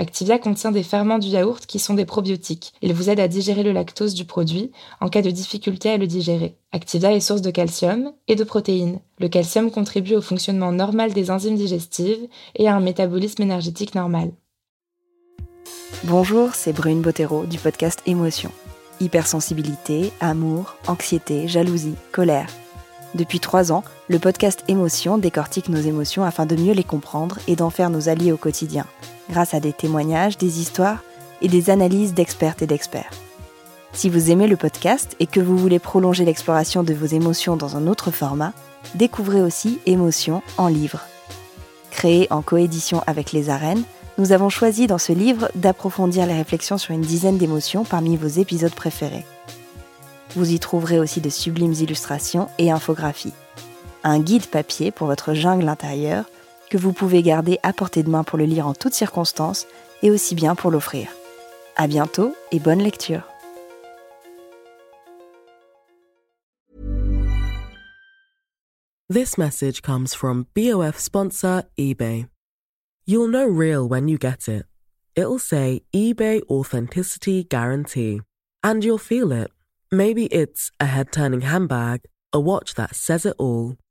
Activia contient des ferments du yaourt qui sont des probiotiques. Ils vous aident à digérer le lactose du produit en cas de difficulté à le digérer. Activia est source de calcium et de protéines. Le calcium contribue au fonctionnement normal des enzymes digestives et à un métabolisme énergétique normal. Bonjour, c'est Brune Bottero du podcast Émotion. Hypersensibilité, amour, anxiété, jalousie, colère. Depuis trois ans, le podcast Émotion décortique nos émotions afin de mieux les comprendre et d'en faire nos alliés au quotidien grâce à des témoignages, des histoires et des analyses d'expertes et d'experts. Si vous aimez le podcast et que vous voulez prolonger l'exploration de vos émotions dans un autre format, découvrez aussi Émotions en livre. Créé en coédition avec les arènes, nous avons choisi dans ce livre d'approfondir les réflexions sur une dizaine d'émotions parmi vos épisodes préférés. Vous y trouverez aussi de sublimes illustrations et infographies. Un guide papier pour votre jungle intérieure que vous pouvez garder à portée de main pour le lire en toutes circonstances et aussi bien pour l'offrir. À bientôt et bonne lecture. This message comes from BOF sponsor eBay. You'll know real when you get it. It'll say eBay Authenticity Guarantee. And you'll feel it. Maybe it's a head turning handbag, a watch that says it all